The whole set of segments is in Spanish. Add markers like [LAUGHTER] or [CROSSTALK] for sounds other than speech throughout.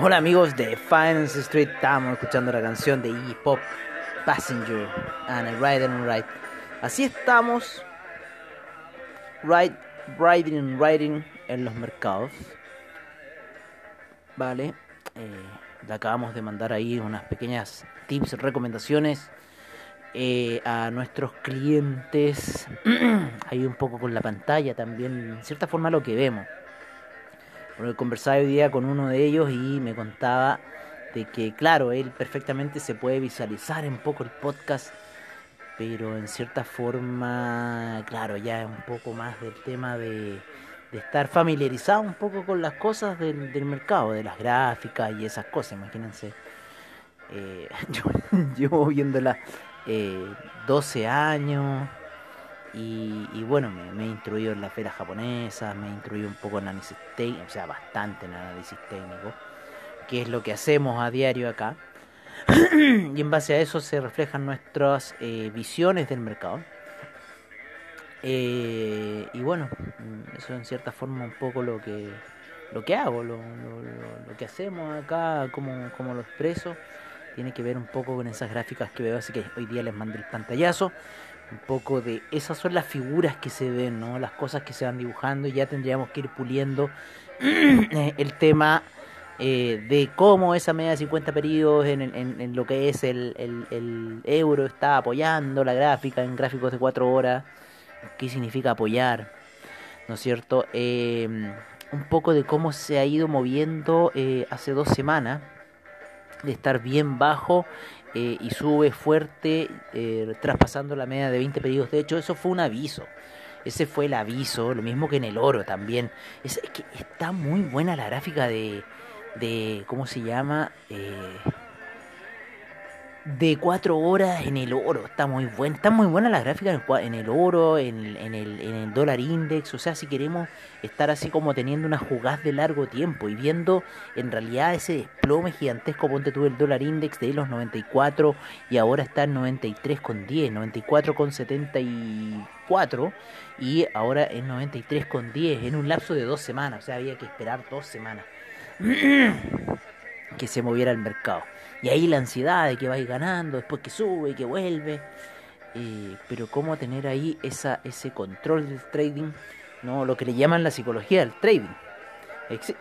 Hola amigos de Finance Street, estamos escuchando la canción de Iggy Pop, Passenger, and I Ride and Ride. Así estamos, riding and riding en los mercados. Vale, eh, le acabamos de mandar ahí unas pequeñas tips, recomendaciones eh, a nuestros clientes. [CLEARS THROAT] ahí un poco con la pantalla también, cierta forma lo que vemos. Conversaba hoy día con uno de ellos y me contaba de que, claro, él perfectamente se puede visualizar un poco el podcast, pero en cierta forma, claro, ya es un poco más del tema de, estar familiarizado un poco con las cosas del, del mercado, de las gráficas y esas cosas, imagínense. Eh, [LAUGHS] yo llevo viéndola eh, 12 años y, bueno, me, he instruido en las feras japonesas, me he instruido un poco en análisis técnico, o sea, bastante en análisis técnico, que es lo que hacemos a diario acá. [CLEARS THROAT] y en base a eso se reflejan nuestras eh, visiones del mercado. Eh, y bueno, eso en cierta forma un poco lo que lo que hago, lo- lo que hacemos acá, como, como lo expreso, tiene que ver un poco con esas gráficas que veo, así que hoy día les mandé el pantallazo, un poco de esas son las figuras que se ven, ¿no? las cosas que se van dibujando y ya tendríamos que ir puliendo [CLEARS THROAT] eh, el tema eh, de cómo esa media de 50 periodos en, en- en lo que es el, el- euro está apoyando la gráfica en gráficos de 4 horas, qué significa apoyar, ¿no es cierto? Eh, un poco de cómo se ha ido moviendo eh, hace dos semanas, de estar bien bajo eh, y sube fuerte, eh, traspasando la media de 20 periodos. De hecho, eso fue un aviso. Ese fue el aviso, lo mismo que en el oro también. Es, es que está muy buena la gráfica de, de ¿cómo se llama? Eh, de 4 horas en el oro. Está muy buena. Está muy buena la gráfica en, el oro, en, en el, en el dólar index. O sea, si queremos estar así como teniendo una jugada de largo tiempo y viendo en realidad ese desplome gigantesco, ponte tú el dólar index de los 94 y ahora está en 93,10, 94,74 y ahora en 93,10 en un lapso de dos semanas. O sea, había que esperar dos semanas [CLEARS THROAT] que se moviera el mercado. Y ahí la ansiedad de que va a ir ganando, después que sube y que vuelve. Eh, pero cómo tener ahí esa, ese control del trading, no lo que le llaman la psicología del trading.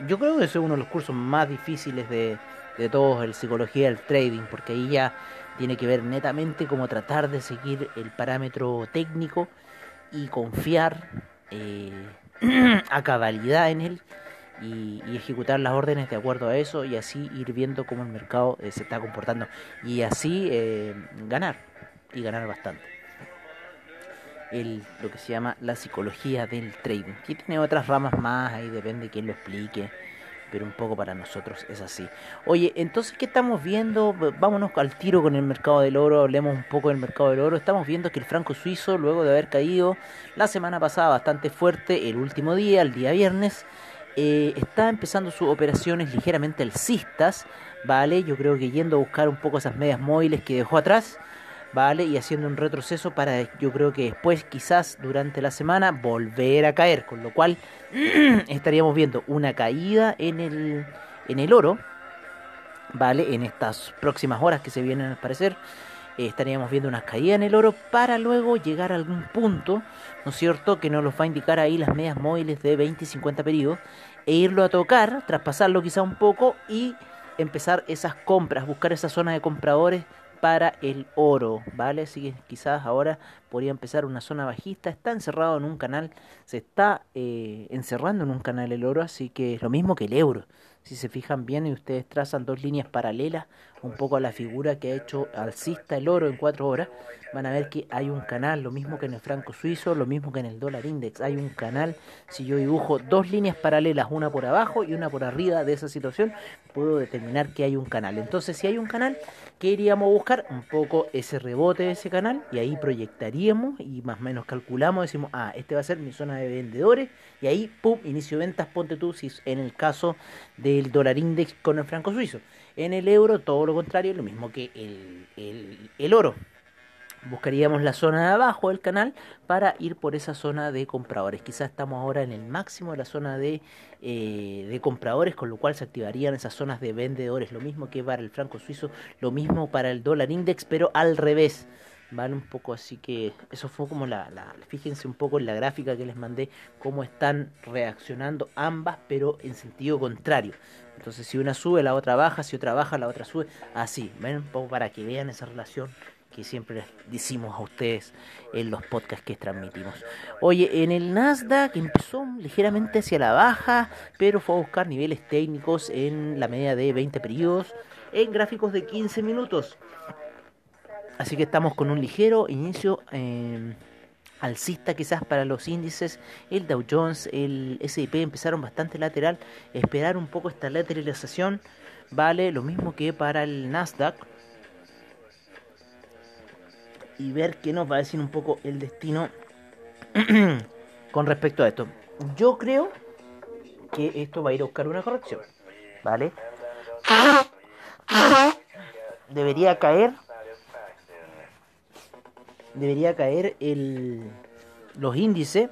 Yo creo que ese es uno de los cursos más difíciles de, de todos, el psicología del trading, porque ahí ya tiene que ver netamente como tratar de seguir el parámetro técnico y confiar eh, [CLEARS THROAT] a cabalidad en él y, ejecutar las órdenes de acuerdo a eso y así ir viendo cómo el mercado eh, se está comportando y así eh, ganar y ganar bastante. El, lo que se llama la psicología del trading, que tiene otras ramas más, ahí depende de quién lo explique, pero un poco para nosotros es así. Oye, entonces, ¿qué estamos viendo? Vámonos al tiro con el mercado del oro, hablemos un poco del mercado del oro. Estamos viendo que el franco suizo, luego de haber caído la semana pasada bastante fuerte, el último día, el día viernes, eh, está empezando sus operaciones ligeramente alcistas, ¿vale? Yo creo que yendo a buscar un poco esas medias móviles que dejó atrás, ¿vale? Y haciendo un retroceso para, yo creo que después, quizás durante la semana, volver a caer, con lo cual [CLEARS THROAT] estaríamos viendo una caída en el, en el oro, ¿vale? En estas próximas horas que se vienen al parecer. Eh, estaríamos viendo una caída en el oro para luego llegar a algún punto, ¿no es cierto?, que nos los va a indicar ahí las medias móviles de 20 y 50 periodos, e irlo a tocar, traspasarlo quizá un poco y empezar esas compras, buscar esa zona de compradores para el oro, ¿vale? Así que quizás ahora podría empezar una zona bajista, está encerrado en un canal, se está eh, encerrando en un canal el oro, así que es lo mismo que el euro. Si se fijan bien y ustedes trazan dos líneas paralelas, un poco a la figura que ha hecho alcista el oro en cuatro horas, van a ver que hay un canal, lo mismo que en el franco suizo, lo mismo que en el dólar index, hay un canal, si yo dibujo dos líneas paralelas, una por abajo y una por arriba de esa situación, puedo determinar que hay un canal. Entonces, si hay un canal, ¿qué iríamos a buscar? Un poco ese rebote de ese canal y ahí proyectaríamos y más o menos calculamos, decimos, ah, este va a ser mi zona de vendedores y ahí, pum, inicio ventas, ponte tú, si en el caso del dólar index con el franco suizo. En el euro, todo lo contrario, lo mismo que el, el, oro. Buscaríamos la zona de abajo del canal para ir por esa zona de compradores. Quizás estamos ahora en el máximo de la zona de, eh, de compradores, con lo cual se activarían esas zonas de vendedores. Lo mismo que para el franco suizo, lo mismo para el dólar index, pero al revés. Vale, un poco así que eso fue como la, la, fíjense un poco en la gráfica que les mandé, cómo están reaccionando ambas, pero en sentido contrario. Entonces, si una sube, la otra baja, si otra baja, la otra sube, así, ven un poco para que vean esa relación que siempre decimos a ustedes en los podcasts que transmitimos. Oye, en el Nasdaq empezó ligeramente hacia la baja, pero fue a buscar niveles técnicos en la media de 20 periodos en gráficos de 15 minutos. Así que estamos con un ligero inicio eh, alcista quizás para los índices. El Dow Jones, el S&P empezaron bastante lateral. Esperar un poco esta lateralización vale lo mismo que para el Nasdaq. Y ver qué nos va a decir un poco el destino [CLEARS THROAT] con respecto a esto. Yo creo que esto va a ir a buscar una corrección. ¿Vale? Debería caer debería caer el, los índices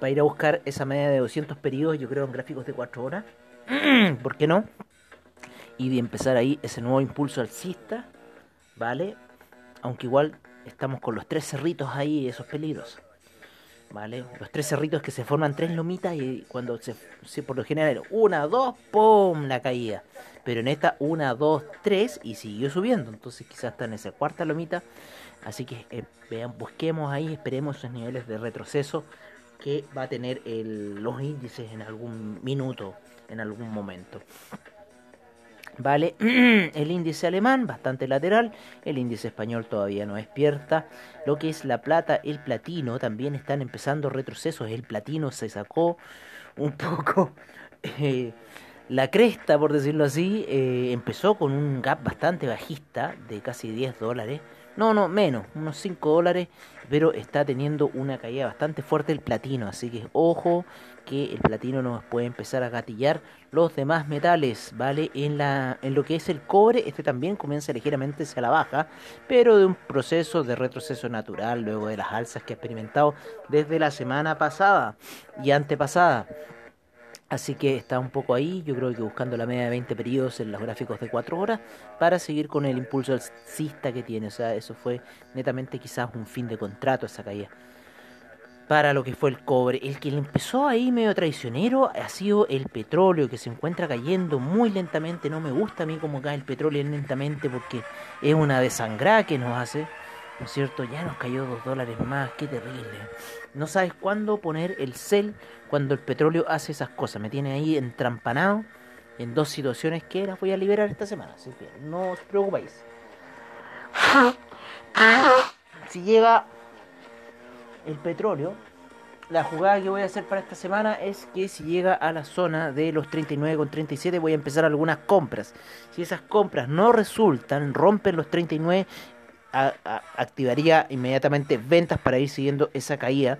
para ir a buscar esa media de 200 periodos, yo creo en gráficos de 4 horas. [CLEARS THROAT] ¿Por qué no? Y de empezar ahí ese nuevo impulso alcista, ¿vale? Aunque igual estamos con los tres cerritos ahí, esos peligros. ¿Vale? Los tres cerritos que se forman tres lomitas y cuando se, se por lo general una, dos, ¡pum! la caída. Pero en esta una, dos, tres y siguió subiendo. Entonces quizás está en esa cuarta lomita Así que eh, vean, busquemos ahí, esperemos esos niveles de retroceso que va a tener los índices en algún minuto, en algún momento. Vale, [CLEARS THROAT] el índice alemán bastante lateral, el índice español todavía no despierta. Lo que es la plata, el platino también están empezando retrocesos. El platino se sacó un [LAUGHS] poco eh, la cresta, por decirlo así. Eh, empezó con un gap bastante bajista de casi 10 dólares no, no, menos, unos 5 dólares, pero está teniendo una caída bastante fuerte el platino, así que ojo que el platino nos puede empezar a gatillar los demás metales, ¿vale? En, la, en lo que es el cobre, este también comienza ligeramente hacia la baja, pero de un proceso de retroceso natural luego de las alzas que ha experimentado desde la semana pasada y antepasada. Así que está un poco ahí, yo creo que buscando la media de 20 periodos en los gráficos de 4 horas para seguir con el impulso alcista que tiene. O sea, eso fue netamente quizás un fin de contrato esa caída. Para lo que fue el cobre. El que le empezó ahí medio traicionero ha sido el petróleo, que se encuentra cayendo muy lentamente. No me gusta a mí cómo cae el petróleo lentamente porque es una desangrada que nos hace. ¿No es cierto? Ya nos cayó 2 dólares más, qué terrible. No sabes cuándo poner el cel cuando el petróleo hace esas cosas. Me tiene ahí entrampanado en dos situaciones que las voy a liberar esta semana. No os preocupéis. Si llega el petróleo, la jugada que voy a hacer para esta semana es que si llega a la zona de los 39,37 voy a empezar algunas compras. Si esas compras no resultan, rompen los 39, activaría inmediatamente ventas para ir siguiendo esa caída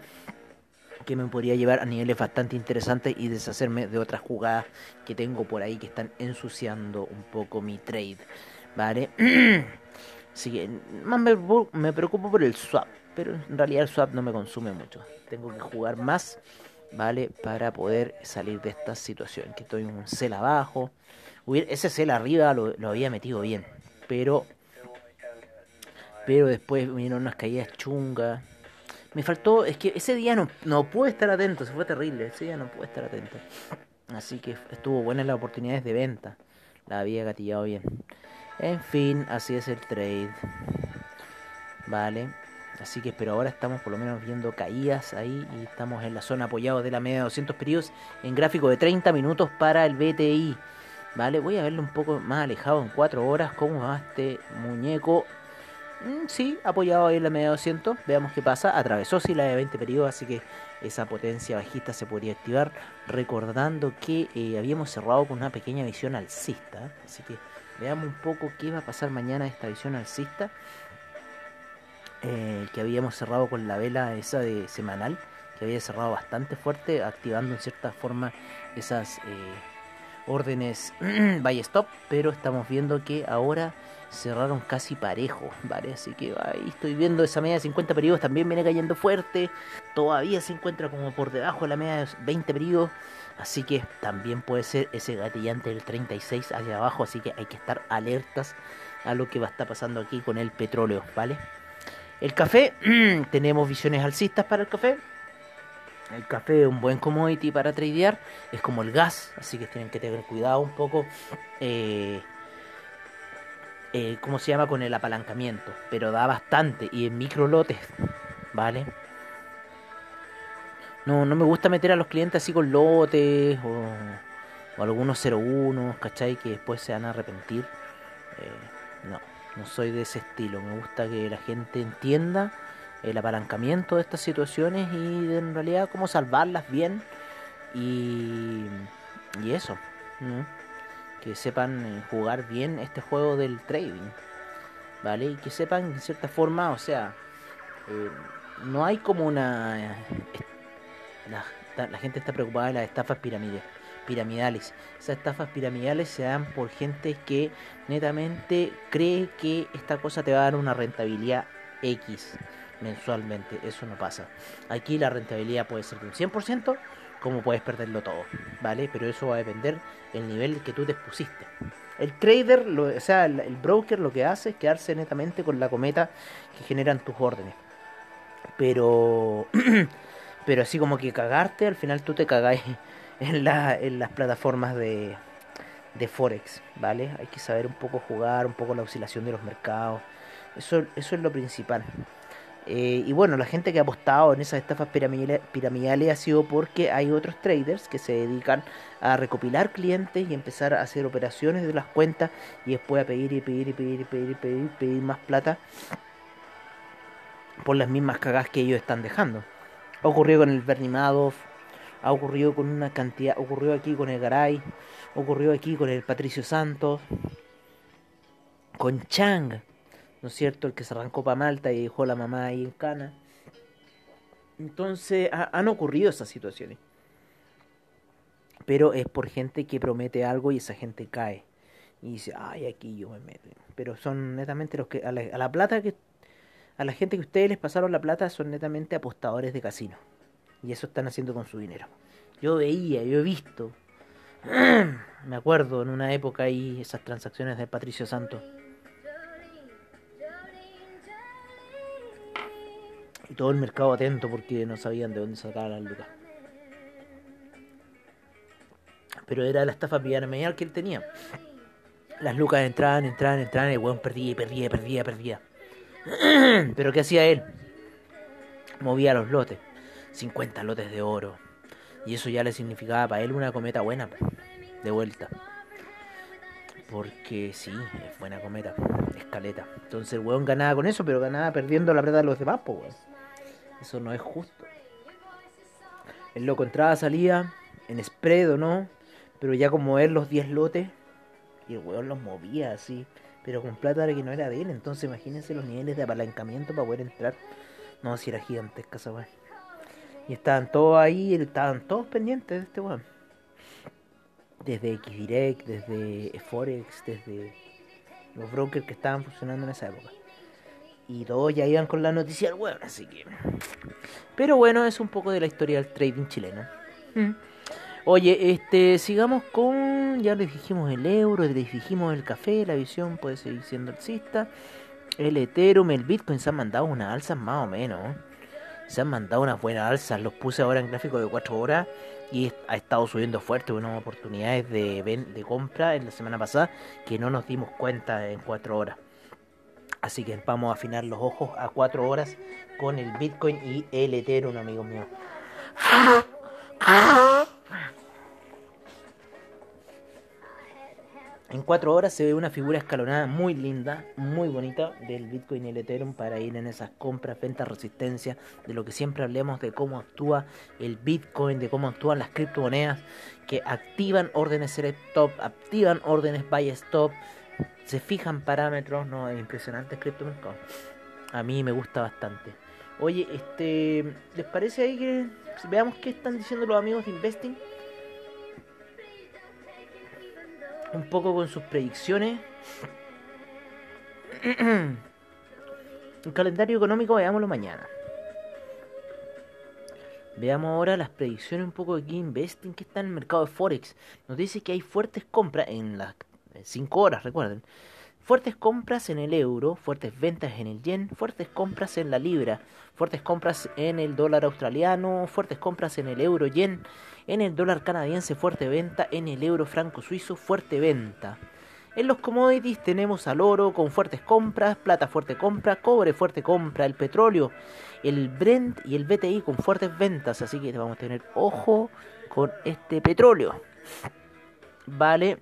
que me podría llevar a niveles bastante interesantes y deshacerme de otras jugadas que tengo por ahí que están ensuciando un poco mi trade. ¿Vale? [CLEARS THROAT] Así más me, preocupo por el swap, pero en realidad el swap no me consume mucho. Tengo que jugar más, ¿vale? Para poder salir de esta situación. Que estoy en un cel abajo. Ese cel arriba lo había metido bien, pero pero después vinieron unas caídas chungas. Me faltó, es que ese día no, no pude estar atento, se fue terrible, ese día no pude estar atento. Así que estuvo buena las oportunidades de venta. la había gatillado bien. En fin, así es el trade. Vale. Así que, pero ahora estamos por lo menos viendo caídas ahí y estamos en la zona apoyado de la media de 200 periodos en gráfico de 30 minutos para el BTI. Vale, voy a verlo un poco más alejado en 4 horas. ¿Cómo va este muñeco? Mm, sí, apoyado ahí en la media de 200. Veamos qué pasa. Atravesó sí la de 20 periodos, así que esa potencia bajista se podría activar. Recordando que eh, habíamos cerrado con una pequeña visión alcista. Así que veamos un poco qué va a pasar mañana esta visión alcista. Eh, que habíamos cerrado con la vela esa de semanal. Que había cerrado bastante fuerte, activando en cierta forma esas... Eh, órdenes. [CLEARS THROAT] Buy stop, pero estamos viendo que ahora cerraron casi parejo, ¿vale? Así que ahí estoy viendo esa media de 50 periodos también viene cayendo fuerte, todavía se encuentra como por debajo de la media de 20 periodos, así que también puede ser ese gatillante del 36 hacia abajo, así que hay que estar alertas a lo que va a estar pasando aquí con el petróleo, ¿vale? El café, [CLEARS THROAT] tenemos visiones alcistas para el café, el café es un buen commodity para tradear, es como el gas, así que tienen que tener cuidado un poco, eh, eh, ¿cómo se llama? Con el apalancamiento, pero da bastante y en micro lotes, ¿vale? No, no me gusta meter a los clientes así con lotes o, o algunos 01, ¿cachai? Que después se van a arrepentir. Eh, no, no soy de ese estilo, me gusta que la gente entienda el apalancamiento de estas situaciones y de, en realidad cómo salvarlas bien y, y eso, que sepan eh, jugar bien este juego del trading, ¿vale? Y que sepan en cierta forma, o sea, eh, no hay como una... eh, la, la gente está preocupada de las estafas piramidales piramidales. Esas estafas piramidales se dan por gente que netamente cree que esta cosa te va a dar una rentabilidad X mensualmente. Eso no pasa. Aquí la rentabilidad puede ser de un 100%, como puedes perderlo todo, ¿vale? Pero eso va a depender del nivel que tú te pusiste. El trader, lo, o sea, el, el broker lo que hace es quedarse netamente con la cometa que generan tus órdenes. Pero, [CLEARS THROAT] pero así como que cagarte, al final tú te cagáis [LAUGHS] en, en las plataformas de, de Forex, ¿vale? Hay que saber un poco jugar, un poco la oscilación de los mercados. Eso, eso es lo principal. Eh, y bueno, la gente que ha apostado en esas estafas piramidales, ha sido porque hay otros traders que se dedican a recopilar clientes y empezar a hacer operaciones de las cuentas y después a pedir y pedir y pedir y pedir y pedir, pedir más plata por las mismas cagas que ellos están dejando. Ha ocurrido con el Bernie Madoff, ha ocurrido con una cantidad, ocurrió aquí con el Garay, ocurrió aquí con el Patricio Santos, con Chang, ¿no es cierto? El que se arrancó para Malta y dejó la mamá ahí en Cana. Entonces ha- han ocurrido esas situaciones. Pero es por gente que promete algo y esa gente cae. Y dice, ay, aquí yo me meto. Pero son netamente los que, a la, a la plata que, a la gente que ustedes les pasaron la plata son netamente apostadores de casino. Y eso están haciendo con su dinero. Yo veía, yo he visto. [CLEARS THROAT] Me acuerdo en una época ahí esas transacciones de Patricio Santos. Y todo el mercado atento porque no sabían de dónde sacar las lucas. Pero era la estafa piramidal que él tenía. Las lucas entraban, entraban, entraban y el weón perdía y perdía perdía perdía. [CLEARS THROAT] Pero ¿qué hacía él? Movía los lotes. 50 lotes de oro. Y eso ya le significaba para él una cometa buena. De vuelta. Porque sí, es buena cometa. Escaleta. Entonces el weón ganaba con eso, pero ganaba perdiendo la plata de los demás, po, weón. Eso no es justo. El loco entraba, salía, en spread o no, pero ya con mover los 10 lotes, y el weón los movía así, pero con plata que no era de él. Entonces imagínense los niveles de apalancamiento para poder entrar. No, si era gigantesca esa weón. Y estaban todos ahí, estaban todos pendientes de este weón. Desde Xdirect, desde Forex, desde los brokers que estaban funcionando en esa época. Y todos ya iban con la noticia del weón, así que. Pero bueno, es un poco de la historia del trading chileno. Mm. Oye, este, sigamos con. Ya les dijimos el euro, les dijimos el café, la visión puede seguir siendo alcista. El Ethereum, el Bitcoin se han mandado unas alzas más o menos. ¿eh? se han mandado unas buenas alzas. Los puse ahora en gráfico de 4 horas y ha estado subiendo fuerte. Unas oportunidades de, de compra en la semana pasada que no nos dimos cuenta en 4 horas. Así que vamos a afinar los ojos a 4 horas con el Bitcoin y el Ethereum, amigos míos. En 4 horas se ve una figura escalonada muy linda, muy bonita del Bitcoin y el Ethereum para ir en esas compras, ventas, resistencia, de lo que siempre hablemos de cómo actúa el Bitcoin, de cómo actúan las criptomonedas que activan órdenes set stop, activan órdenes buy stop, se fijan parámetros, no, es impresionante el criptomercado. A mí me gusta bastante. Oye, este, ¿les parece ahí que veamos qué están diciendo los amigos de Investing? Un poco con sus predicciones. [CLEARS THROAT] El calendario económico veámoslo mañana. Veamos ahora las predicciones un poco de aquí Investing que está en el mercado de Forex. Nos dice que hay fuertes compras en las 5 horas, recuerden. Fuertes compras en el euro, fuertes ventas en el yen, fuertes compras en la libra, fuertes compras en el dólar australiano, fuertes compras en el euro yen, en el dólar canadiense, fuerte venta, en el euro franco suizo, fuerte venta. En los commodities tenemos al oro con fuertes compras, plata fuerte compra, cobre fuerte compra, el petróleo, el Brent y el BTI con fuertes ventas, así que vamos a tener ojo con este petróleo. Vale,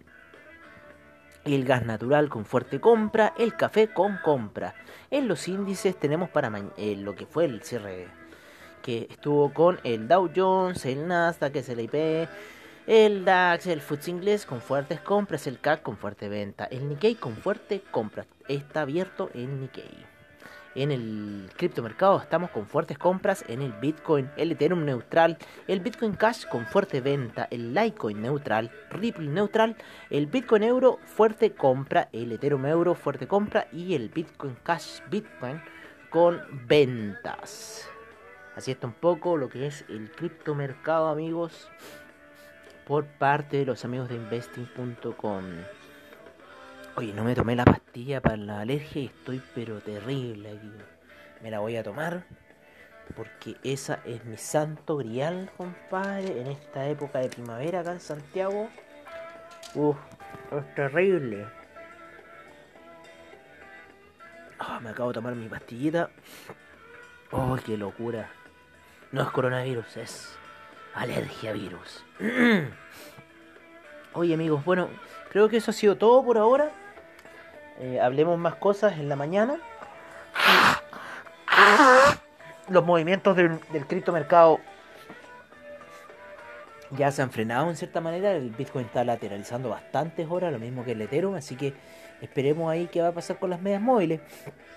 el gas natural con fuerte compra, el café con compra. En los índices tenemos para eh, lo que fue el cierre que estuvo con el Dow Jones, el Nasdaq, el IP, el DAX, el FTSE inglés con fuertes compras, el CAC con fuerte venta, el Nikkei con fuerte compra. Está abierto el Nikkei. En el criptomercado estamos con fuertes compras en el Bitcoin, el Ethereum neutral, el Bitcoin Cash con fuerte venta, el Litecoin neutral, Ripple neutral, el Bitcoin euro fuerte compra, el Ethereum euro fuerte compra y el Bitcoin Cash Bitcoin con ventas. Así está un poco lo que es el criptomercado, amigos, por parte de los amigos de investing.com. Oye, no me tomé la pastilla para la alergia y estoy pero terrible aquí. Me la voy a tomar porque esa es mi santo grial, compadre, en esta época de primavera acá en Santiago. Uf, es terrible. Ah, me acabo de tomar mi pastillita. Oh, qué locura. No es coronavirus, es alergia virus. [CLEARS THROAT] Oye amigos, bueno, creo que eso ha sido todo por ahora. Eh, hablemos más cosas en la mañana. Los movimientos del, del criptomercado ya se han frenado en cierta manera. El Bitcoin está lateralizando bastantes horas, lo mismo que el Ethereum. Así que esperemos ahí qué va a pasar con las medias móviles.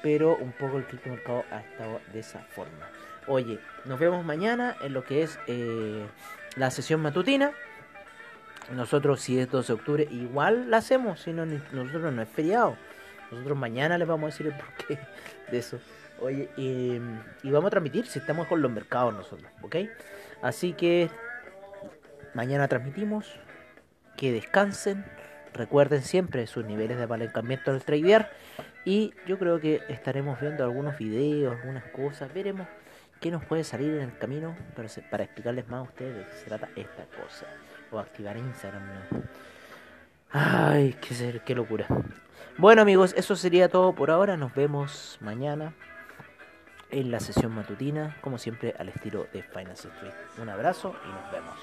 Pero un poco el criptomercado ha estado de esa forma. Oye, nos vemos mañana en lo que es eh, la sesión matutina. Nosotros, si es 12 de octubre, igual la hacemos. Si no, nosotros no es feriado. Nosotros mañana les vamos a decir el porqué [LAUGHS] de eso. Oye, y, vamos a transmitir si estamos con los mercados nosotros, ¿ok? Así que mañana transmitimos. Que descansen. Recuerden siempre sus niveles de apalancamiento en el tradear. Y yo creo que estaremos viendo algunos videos, algunas cosas. Veremos qué nos puede salir en el camino para, explicarles más a ustedes de qué se trata esta cosa. O activar Instagram. Ay, qué, ser, qué locura. Bueno amigos, eso sería todo por ahora. Nos vemos mañana en la sesión matutina, como siempre al estilo de Finance Street. Un abrazo y nos vemos.